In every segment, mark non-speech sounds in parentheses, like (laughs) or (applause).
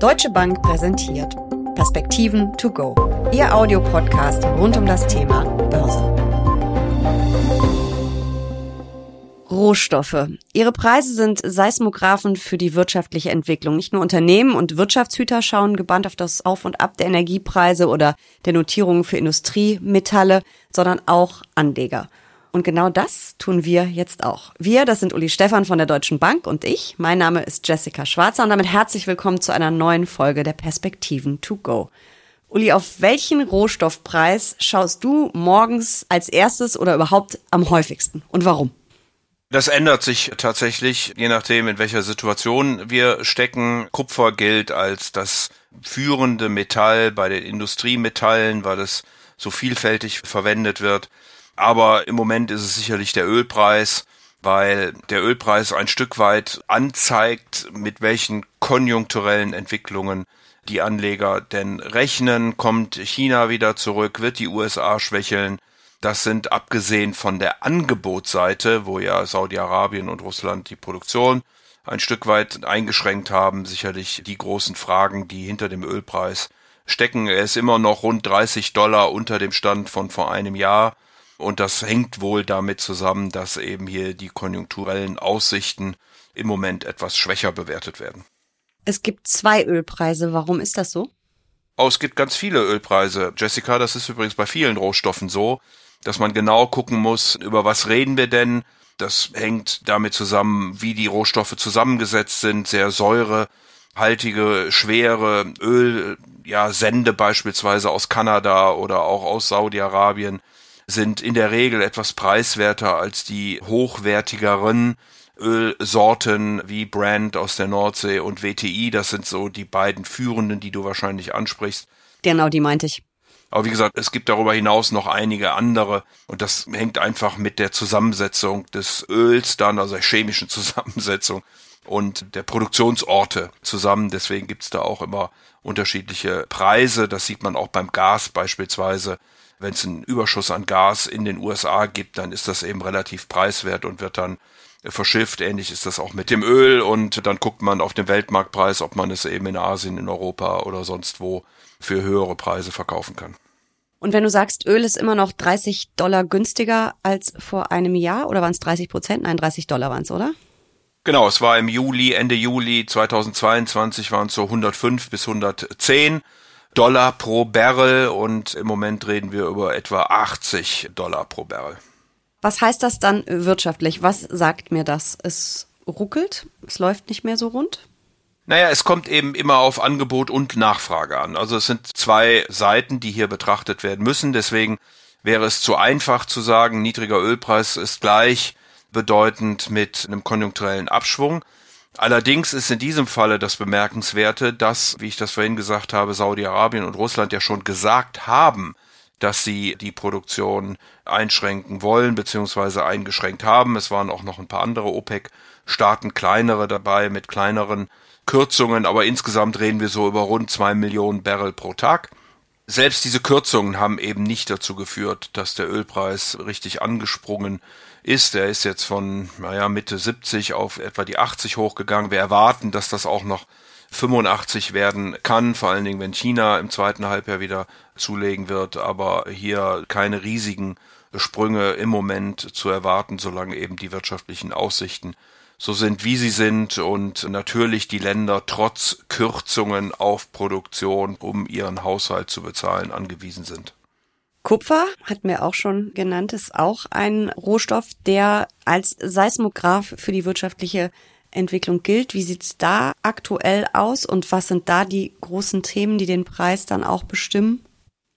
Deutsche Bank präsentiert Perspektiven to go. Ihr Audiopodcast rund um das Thema Börse. Rohstoffe. Ihre Preise sind Seismographen für die wirtschaftliche Entwicklung. Nicht nur Unternehmen und Wirtschaftshüter schauen gebannt auf das Auf und Ab der Energiepreise oder der Notierungen für Industriemetalle, sondern auch Anleger. Und genau das tun wir jetzt auch. Wir, das sind Uli Stefan von der Deutschen Bank und ich. Mein Name ist Jessica Schwarzer und damit herzlich willkommen zu einer neuen Folge der Perspektiven to go. Uli, auf welchen Rohstoffpreis schaust du morgens als erstes oder überhaupt am häufigsten und warum? Das ändert sich tatsächlich, je nachdem, in welcher Situation wir stecken. Kupfer gilt als das führende Metall bei den Industriemetallen, weil es so vielfältig verwendet wird. Aber im Moment ist es sicherlich der Ölpreis, weil der Ölpreis ein Stück weit anzeigt, mit welchen konjunkturellen Entwicklungen die Anleger denn rechnen. Kommt China wieder zurück? Wird die USA schwächeln? Das sind abgesehen von der Angebotsseite, wo ja Saudi-Arabien und Russland die Produktion ein Stück weit eingeschränkt haben, sicherlich die großen Fragen, die hinter dem Ölpreis stecken. Er ist immer noch rund 30 Dollar unter dem Stand von vor einem Jahr. Und das hängt wohl damit zusammen, dass eben hier die konjunkturellen Aussichten im Moment etwas schwächer bewertet werden. Es gibt zwei Ölpreise. Warum ist das so? Oh, es gibt ganz viele Ölpreise. Jessica, das ist übrigens bei vielen Rohstoffen so, dass man genau gucken muss, über was reden wir denn. Das hängt damit zusammen, wie die Rohstoffe zusammengesetzt sind, sehr säurehaltige, schwere Öl, ja, Sende beispielsweise aus Kanada oder auch aus Saudi-Arabien sind in der Regel etwas preiswerter als die hochwertigeren Ölsorten wie Brand aus der Nordsee und WTI. Das sind so die beiden führenden, die du wahrscheinlich ansprichst. Genau, die meinte ich. Aber wie gesagt, es gibt darüber hinaus noch einige andere und das hängt einfach mit der Zusammensetzung des Öls dann, also der chemischen (laughs) Zusammensetzung und der Produktionsorte zusammen. Deswegen gibt's da auch immer unterschiedliche Preise. Das sieht man auch beim Gas beispielsweise. Wenn es einen Überschuss an Gas in den USA gibt, dann ist das eben relativ preiswert und wird dann verschifft. Ähnlich ist das auch mit dem Öl und dann guckt man auf den Weltmarktpreis, ob man es eben in Asien, in Europa oder sonst wo für höhere Preise verkaufen kann. Und wenn du sagst, Öl ist immer noch 30 Dollar günstiger als vor einem Jahr oder waren es 30 Prozent? Nein, 30 Dollar waren es, oder? Genau, es war im Juli, Ende Juli 2022 waren es so 105 bis 110. Dollar pro Barrel und im Moment reden wir über etwa 80 Dollar pro Barrel. Was heißt das dann wirtschaftlich? Was sagt mir das? Es ruckelt? Es läuft nicht mehr so rund? Naja, es kommt eben immer auf Angebot und Nachfrage an. Also es sind zwei Seiten, die hier betrachtet werden müssen. Deswegen wäre es zu einfach zu sagen, niedriger Ölpreis ist gleich bedeutend mit einem konjunkturellen Abschwung. Allerdings ist in diesem Falle das Bemerkenswerte, dass, wie ich das vorhin gesagt habe, Saudi-Arabien und Russland ja schon gesagt haben, dass sie die Produktion einschränken wollen bzw. eingeschränkt haben. Es waren auch noch ein paar andere OPEC-Staaten, kleinere dabei mit kleineren Kürzungen, aber insgesamt reden wir so über rund zwei Millionen Barrel pro Tag. Selbst diese Kürzungen haben eben nicht dazu geführt, dass der Ölpreis richtig angesprungen ist. Er ist jetzt von, naja, Mitte 70 auf etwa die 80 hochgegangen. Wir erwarten, dass das auch noch 85 werden kann, vor allen Dingen, wenn China im zweiten Halbjahr wieder zulegen wird, aber hier keine riesigen Sprünge im Moment zu erwarten, solange eben die wirtschaftlichen Aussichten so sind, wie sie sind und natürlich die Länder trotz Kürzungen auf Produktion, um ihren Haushalt zu bezahlen, angewiesen sind. Kupfer, hat mir auch schon genannt, ist auch ein Rohstoff, der als Seismograph für die wirtschaftliche Entwicklung gilt. Wie sieht's da aktuell aus und was sind da die großen Themen, die den Preis dann auch bestimmen?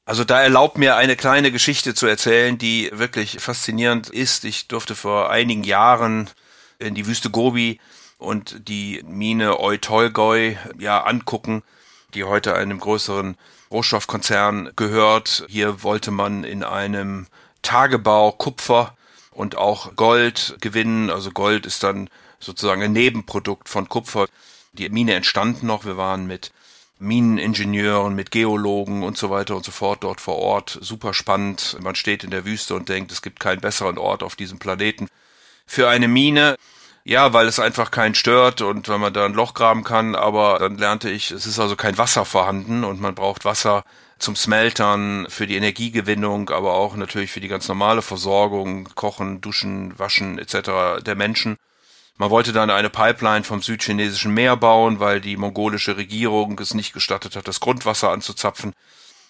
Also da erlaubt mir eine kleine Geschichte zu erzählen, die wirklich faszinierend ist. Ich durfte vor einigen Jahren in die Wüste Gobi und die Mine Oy ja angucken, die heute einem größeren Rohstoffkonzern gehört. Hier wollte man in einem Tagebau Kupfer und auch Gold gewinnen. Also Gold ist dann sozusagen ein Nebenprodukt von Kupfer. Die Mine entstand noch. Wir waren mit Mineningenieuren, mit Geologen und so weiter und so fort dort vor Ort. Super spannend. Man steht in der Wüste und denkt, es gibt keinen besseren Ort auf diesem Planeten für eine Mine. Ja, weil es einfach keinen stört und wenn man da ein Loch graben kann, aber dann lernte ich, es ist also kein Wasser vorhanden und man braucht Wasser zum Smeltern, für die Energiegewinnung, aber auch natürlich für die ganz normale Versorgung, Kochen, Duschen, Waschen etc. der Menschen. Man wollte dann eine Pipeline vom südchinesischen Meer bauen, weil die mongolische Regierung es nicht gestattet hat, das Grundwasser anzuzapfen.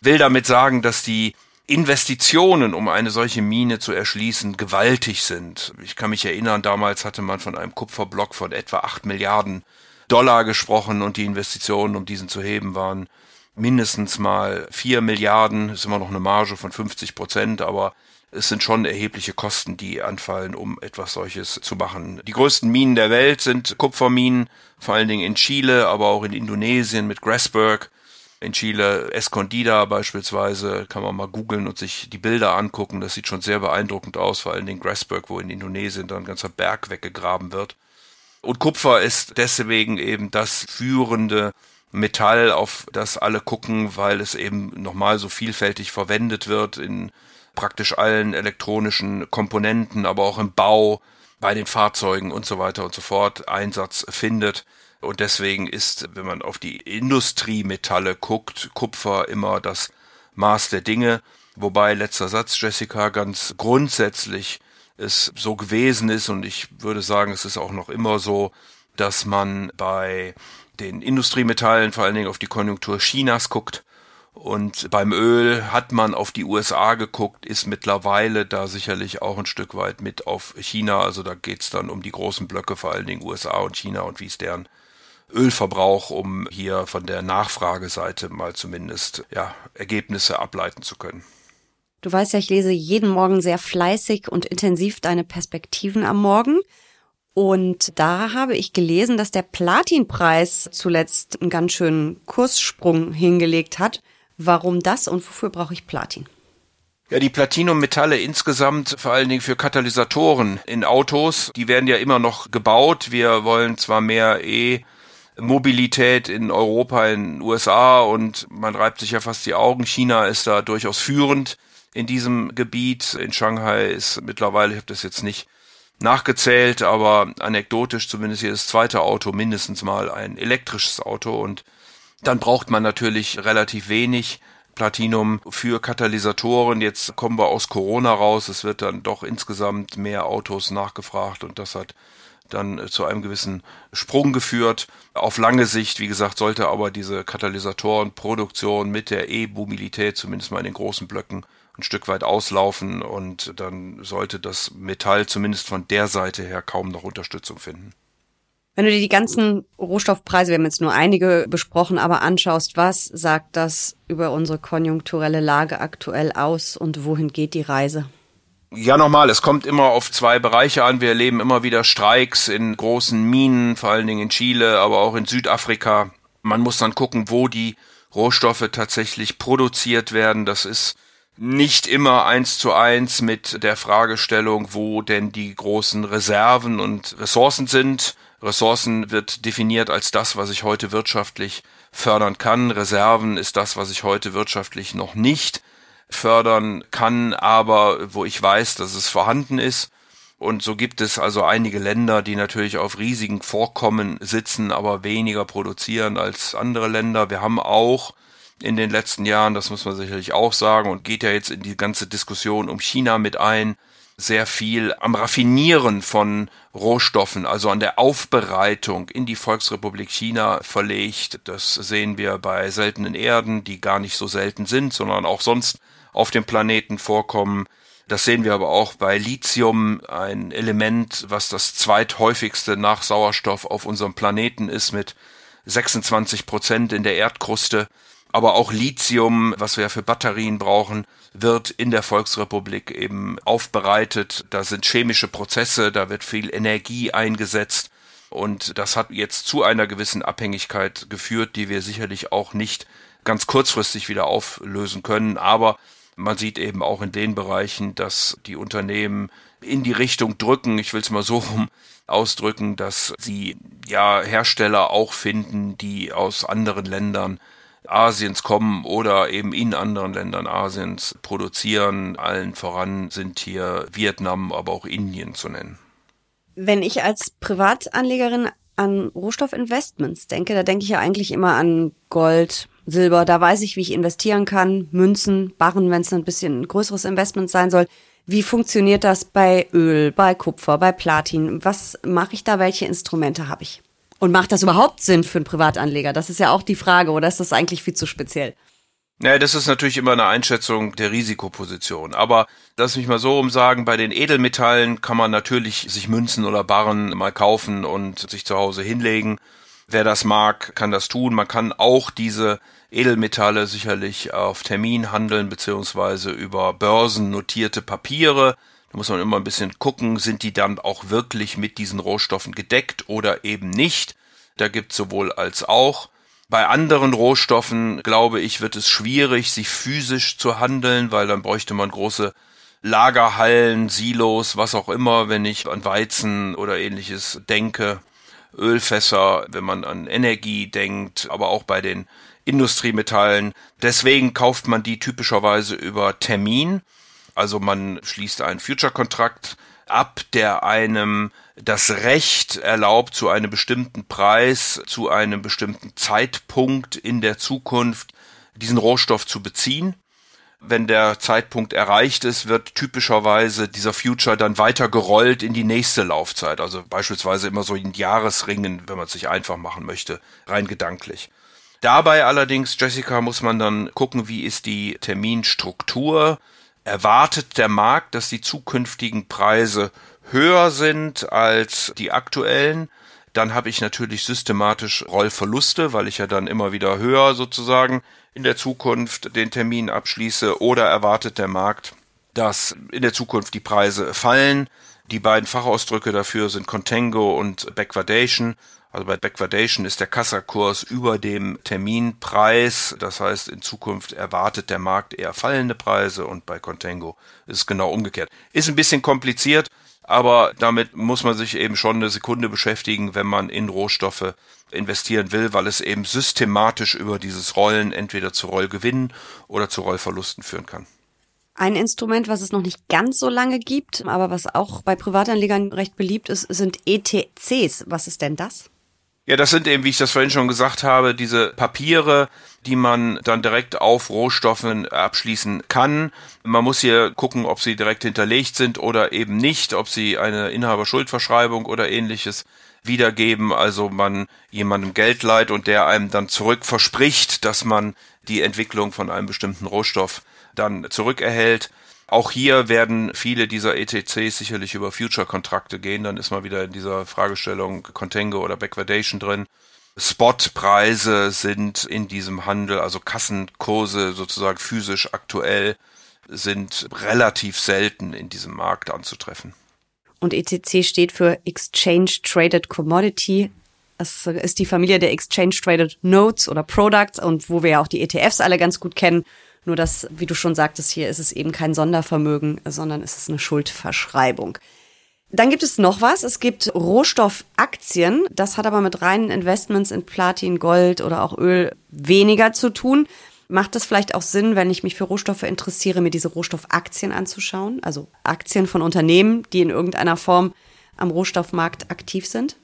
Will damit sagen, dass die Investitionen, um eine solche Mine zu erschließen, gewaltig sind. Ich kann mich erinnern, damals hatte man von einem Kupferblock von etwa acht Milliarden Dollar gesprochen und die Investitionen, um diesen zu heben, waren mindestens mal vier Milliarden. Ist immer noch eine Marge von 50 Prozent, aber es sind schon erhebliche Kosten, die anfallen, um etwas solches zu machen. Die größten Minen der Welt sind Kupferminen, vor allen Dingen in Chile, aber auch in Indonesien mit Grasberg. In Chile Escondida beispielsweise kann man mal googeln und sich die Bilder angucken. Das sieht schon sehr beeindruckend aus, vor allen Dingen Grasberg, wo in Indonesien dann ein ganzer Berg weggegraben wird. Und Kupfer ist deswegen eben das führende Metall, auf das alle gucken, weil es eben nochmal so vielfältig verwendet wird in praktisch allen elektronischen Komponenten, aber auch im Bau, bei den Fahrzeugen und so weiter und so fort Einsatz findet. Und deswegen ist, wenn man auf die Industriemetalle guckt, Kupfer immer das Maß der Dinge. Wobei letzter Satz, Jessica, ganz grundsätzlich es so gewesen ist und ich würde sagen, es ist auch noch immer so, dass man bei den Industriemetallen vor allen Dingen auf die Konjunktur Chinas guckt und beim Öl hat man auf die USA geguckt, ist mittlerweile da sicherlich auch ein Stück weit mit auf China. Also da geht's dann um die großen Blöcke, vor allen Dingen USA und China und wie es deren Ölverbrauch, um hier von der Nachfrageseite mal zumindest ja, Ergebnisse ableiten zu können. Du weißt ja, ich lese jeden Morgen sehr fleißig und intensiv deine Perspektiven am Morgen. Und da habe ich gelesen, dass der Platinpreis zuletzt einen ganz schönen Kurssprung hingelegt hat. Warum das und wofür brauche ich Platin? Ja, die Platinummetalle insgesamt, vor allen Dingen für Katalysatoren in Autos, die werden ja immer noch gebaut. Wir wollen zwar mehr E-Mobilität in Europa, in den USA und man reibt sich ja fast die Augen. China ist da durchaus führend in diesem Gebiet. In Shanghai ist mittlerweile, ich habe das jetzt nicht nachgezählt, aber anekdotisch zumindest jedes zweite Auto mindestens mal ein elektrisches Auto und dann braucht man natürlich relativ wenig Platinum für Katalysatoren. Jetzt kommen wir aus Corona raus. Es wird dann doch insgesamt mehr Autos nachgefragt und das hat dann zu einem gewissen Sprung geführt. Auf lange Sicht, wie gesagt, sollte aber diese Katalysatorenproduktion mit der E-Mobilität zumindest mal in den großen Blöcken ein Stück weit auslaufen und dann sollte das Metall zumindest von der Seite her kaum noch Unterstützung finden. Wenn du dir die ganzen Rohstoffpreise, wir haben jetzt nur einige besprochen, aber anschaust, was sagt das über unsere konjunkturelle Lage aktuell aus und wohin geht die Reise? Ja, nochmal, es kommt immer auf zwei Bereiche an. Wir erleben immer wieder Streiks in großen Minen, vor allen Dingen in Chile, aber auch in Südafrika. Man muss dann gucken, wo die Rohstoffe tatsächlich produziert werden. Das ist nicht immer eins zu eins mit der Fragestellung, wo denn die großen Reserven und Ressourcen sind. Ressourcen wird definiert als das, was ich heute wirtschaftlich fördern kann. Reserven ist das, was ich heute wirtschaftlich noch nicht fördern kann, aber wo ich weiß, dass es vorhanden ist. Und so gibt es also einige Länder, die natürlich auf riesigen Vorkommen sitzen, aber weniger produzieren als andere Länder. Wir haben auch in den letzten Jahren, das muss man sicherlich auch sagen, und geht ja jetzt in die ganze Diskussion um China mit ein, sehr viel am Raffinieren von Rohstoffen, also an der Aufbereitung in die Volksrepublik China verlegt. Das sehen wir bei seltenen Erden, die gar nicht so selten sind, sondern auch sonst auf dem Planeten vorkommen. Das sehen wir aber auch bei Lithium, ein Element, was das zweithäufigste nach Sauerstoff auf unserem Planeten ist, mit 26 Prozent in der Erdkruste. Aber auch Lithium, was wir für Batterien brauchen, wird in der Volksrepublik eben aufbereitet. Da sind chemische Prozesse, da wird viel Energie eingesetzt. Und das hat jetzt zu einer gewissen Abhängigkeit geführt, die wir sicherlich auch nicht ganz kurzfristig wieder auflösen können. Aber man sieht eben auch in den Bereichen, dass die Unternehmen in die Richtung drücken, ich will es mal so rum ausdrücken, dass sie ja Hersteller auch finden, die aus anderen Ländern Asiens kommen oder eben in anderen Ländern Asiens produzieren. Allen voran sind hier Vietnam, aber auch Indien zu nennen. Wenn ich als Privatanlegerin an Rohstoffinvestments denke, da denke ich ja eigentlich immer an Gold, Silber. Da weiß ich, wie ich investieren kann. Münzen, Barren, wenn es ein bisschen ein größeres Investment sein soll. Wie funktioniert das bei Öl, bei Kupfer, bei Platin? Was mache ich da? Welche Instrumente habe ich? Und macht das überhaupt Sinn für einen Privatanleger? Das ist ja auch die Frage, oder ist das eigentlich viel zu speziell? Naja, das ist natürlich immer eine Einschätzung der Risikoposition. Aber lass mich mal so umsagen, bei den Edelmetallen kann man natürlich sich Münzen oder Barren mal kaufen und sich zu Hause hinlegen. Wer das mag, kann das tun. Man kann auch diese Edelmetalle sicherlich auf Termin handeln, beziehungsweise über Börsen notierte Papiere. Da muss man immer ein bisschen gucken, sind die dann auch wirklich mit diesen Rohstoffen gedeckt oder eben nicht. Da gibt's sowohl als auch. Bei anderen Rohstoffen, glaube ich, wird es schwierig, sich physisch zu handeln, weil dann bräuchte man große Lagerhallen, Silos, was auch immer, wenn ich an Weizen oder ähnliches denke. Ölfässer, wenn man an Energie denkt, aber auch bei den Industriemetallen. Deswegen kauft man die typischerweise über Termin. Also man schließt einen Future-Kontrakt ab, der einem das Recht erlaubt, zu einem bestimmten Preis, zu einem bestimmten Zeitpunkt in der Zukunft diesen Rohstoff zu beziehen. Wenn der Zeitpunkt erreicht ist, wird typischerweise dieser Future dann weiter gerollt in die nächste Laufzeit. Also beispielsweise immer so in Jahresringen, wenn man es sich einfach machen möchte, rein gedanklich. Dabei allerdings, Jessica, muss man dann gucken, wie ist die Terminstruktur. Erwartet der Markt, dass die zukünftigen Preise höher sind als die aktuellen? Dann habe ich natürlich systematisch Rollverluste, weil ich ja dann immer wieder höher sozusagen in der Zukunft den Termin abschließe. Oder erwartet der Markt, dass in der Zukunft die Preise fallen? Die beiden Fachausdrücke dafür sind Contango und Backwardation. Also bei Backwardation ist der Kassakurs über dem Terminpreis. Das heißt, in Zukunft erwartet der Markt eher fallende Preise und bei Contango ist es genau umgekehrt. Ist ein bisschen kompliziert, aber damit muss man sich eben schon eine Sekunde beschäftigen, wenn man in Rohstoffe investieren will, weil es eben systematisch über dieses Rollen entweder zu Rollgewinnen oder zu Rollverlusten führen kann. Ein Instrument, was es noch nicht ganz so lange gibt, aber was auch bei Privatanlegern recht beliebt ist, sind ETCs. Was ist denn das? Ja, das sind eben, wie ich das vorhin schon gesagt habe, diese Papiere, die man dann direkt auf Rohstoffen abschließen kann. Man muss hier gucken, ob sie direkt hinterlegt sind oder eben nicht, ob sie eine Inhaberschuldverschreibung oder ähnliches wiedergeben. Also man jemandem Geld leiht und der einem dann zurück verspricht, dass man die Entwicklung von einem bestimmten Rohstoff dann zurückerhält. Auch hier werden viele dieser ETCs sicherlich über Future-Kontrakte gehen. Dann ist man wieder in dieser Fragestellung Contango oder Backwardation drin. Spotpreise sind in diesem Handel, also Kassenkurse sozusagen physisch aktuell, sind relativ selten in diesem Markt anzutreffen. Und ETC steht für Exchange Traded Commodity. Das ist die Familie der Exchange Traded Notes oder Products und wo wir ja auch die ETFs alle ganz gut kennen. Nur dass, wie du schon sagtest, hier ist es eben kein Sondervermögen, sondern es ist eine Schuldverschreibung. Dann gibt es noch was. Es gibt Rohstoffaktien. Das hat aber mit reinen Investments in Platin, Gold oder auch Öl weniger zu tun. Macht es vielleicht auch Sinn, wenn ich mich für Rohstoffe interessiere, mir diese Rohstoffaktien anzuschauen? Also Aktien von Unternehmen, die in irgendeiner Form am Rohstoffmarkt aktiv sind?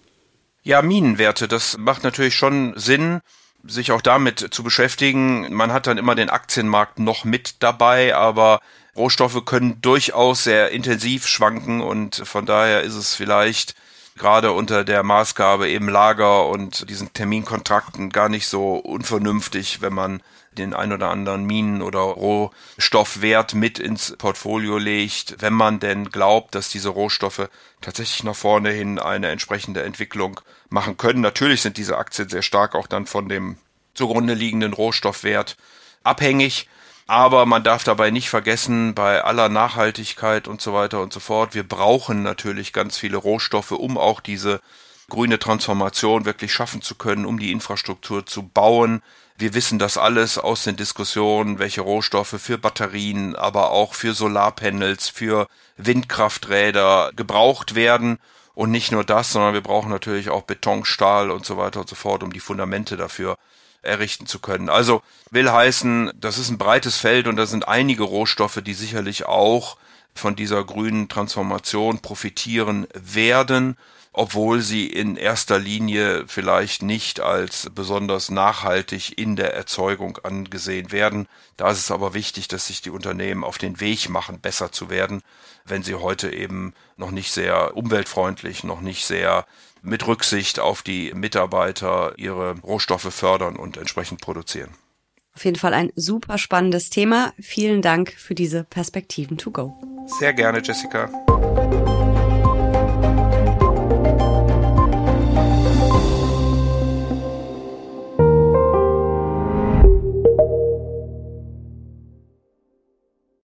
Ja, Minenwerte, das macht natürlich schon Sinn sich auch damit zu beschäftigen. Man hat dann immer den Aktienmarkt noch mit dabei, aber Rohstoffe können durchaus sehr intensiv schwanken und von daher ist es vielleicht gerade unter der Maßgabe eben Lager und diesen Terminkontrakten gar nicht so unvernünftig, wenn man den ein oder anderen Minen- oder Rohstoffwert mit ins Portfolio legt, wenn man denn glaubt, dass diese Rohstoffe tatsächlich nach vorne hin eine entsprechende Entwicklung machen können. Natürlich sind diese Aktien sehr stark auch dann von dem zugrunde liegenden Rohstoffwert abhängig. Aber man darf dabei nicht vergessen, bei aller Nachhaltigkeit und so weiter und so fort, wir brauchen natürlich ganz viele Rohstoffe, um auch diese grüne Transformation wirklich schaffen zu können, um die Infrastruktur zu bauen. Wir wissen das alles aus den Diskussionen, welche Rohstoffe für Batterien, aber auch für Solarpanels, für Windkrafträder gebraucht werden. Und nicht nur das, sondern wir brauchen natürlich auch Beton, Stahl und so weiter und so fort, um die Fundamente dafür errichten zu können. Also will heißen, das ist ein breites Feld und da sind einige Rohstoffe, die sicherlich auch von dieser grünen Transformation profitieren werden obwohl sie in erster Linie vielleicht nicht als besonders nachhaltig in der Erzeugung angesehen werden. Da ist es aber wichtig, dass sich die Unternehmen auf den Weg machen, besser zu werden, wenn sie heute eben noch nicht sehr umweltfreundlich, noch nicht sehr mit Rücksicht auf die Mitarbeiter ihre Rohstoffe fördern und entsprechend produzieren. Auf jeden Fall ein super spannendes Thema. Vielen Dank für diese Perspektiven to go. Sehr gerne, Jessica.